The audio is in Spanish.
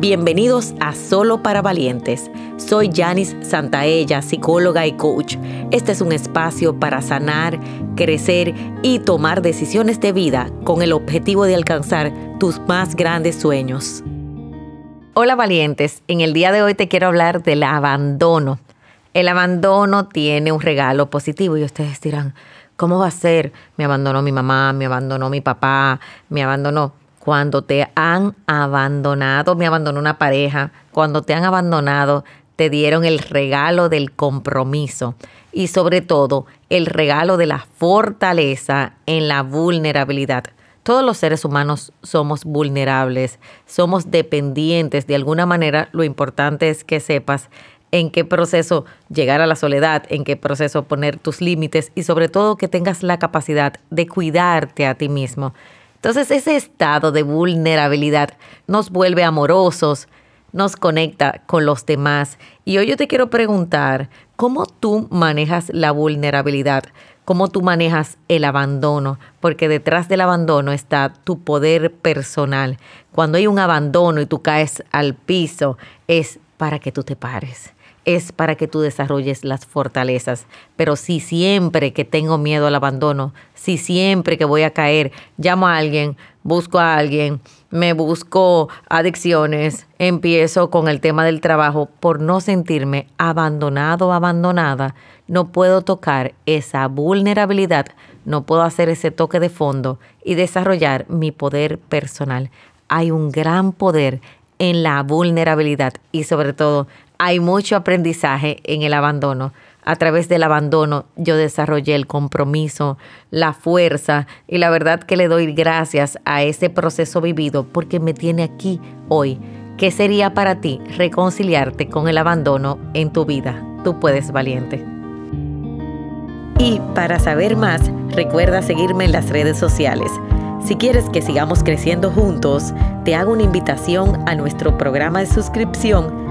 Bienvenidos a Solo para Valientes. Soy Janice Santaella, psicóloga y coach. Este es un espacio para sanar, crecer y tomar decisiones de vida con el objetivo de alcanzar tus más grandes sueños. Hola valientes, en el día de hoy te quiero hablar del abandono. El abandono tiene un regalo positivo y ustedes dirán, ¿cómo va a ser? Me abandonó mi mamá, me abandonó mi papá, me abandonó cuando te han abandonado, me abandonó una pareja, cuando te han abandonado, te dieron el regalo del compromiso y sobre todo el regalo de la fortaleza en la vulnerabilidad. Todos los seres humanos somos vulnerables, somos dependientes de alguna manera. Lo importante es que sepas en qué proceso llegar a la soledad, en qué proceso poner tus límites y sobre todo que tengas la capacidad de cuidarte a ti mismo. Entonces ese estado de vulnerabilidad nos vuelve amorosos, nos conecta con los demás. Y hoy yo te quiero preguntar, ¿cómo tú manejas la vulnerabilidad? ¿Cómo tú manejas el abandono? Porque detrás del abandono está tu poder personal. Cuando hay un abandono y tú caes al piso, es para que tú te pares es para que tú desarrolles las fortalezas. Pero si siempre que tengo miedo al abandono, si siempre que voy a caer, llamo a alguien, busco a alguien, me busco adicciones, empiezo con el tema del trabajo por no sentirme abandonado o abandonada, no puedo tocar esa vulnerabilidad, no puedo hacer ese toque de fondo y desarrollar mi poder personal. Hay un gran poder en la vulnerabilidad y sobre todo hay mucho aprendizaje en el abandono. A través del abandono yo desarrollé el compromiso, la fuerza y la verdad que le doy gracias a ese proceso vivido porque me tiene aquí hoy. ¿Qué sería para ti reconciliarte con el abandono en tu vida? Tú puedes, valiente. Y para saber más, recuerda seguirme en las redes sociales. Si quieres que sigamos creciendo juntos, te hago una invitación a nuestro programa de suscripción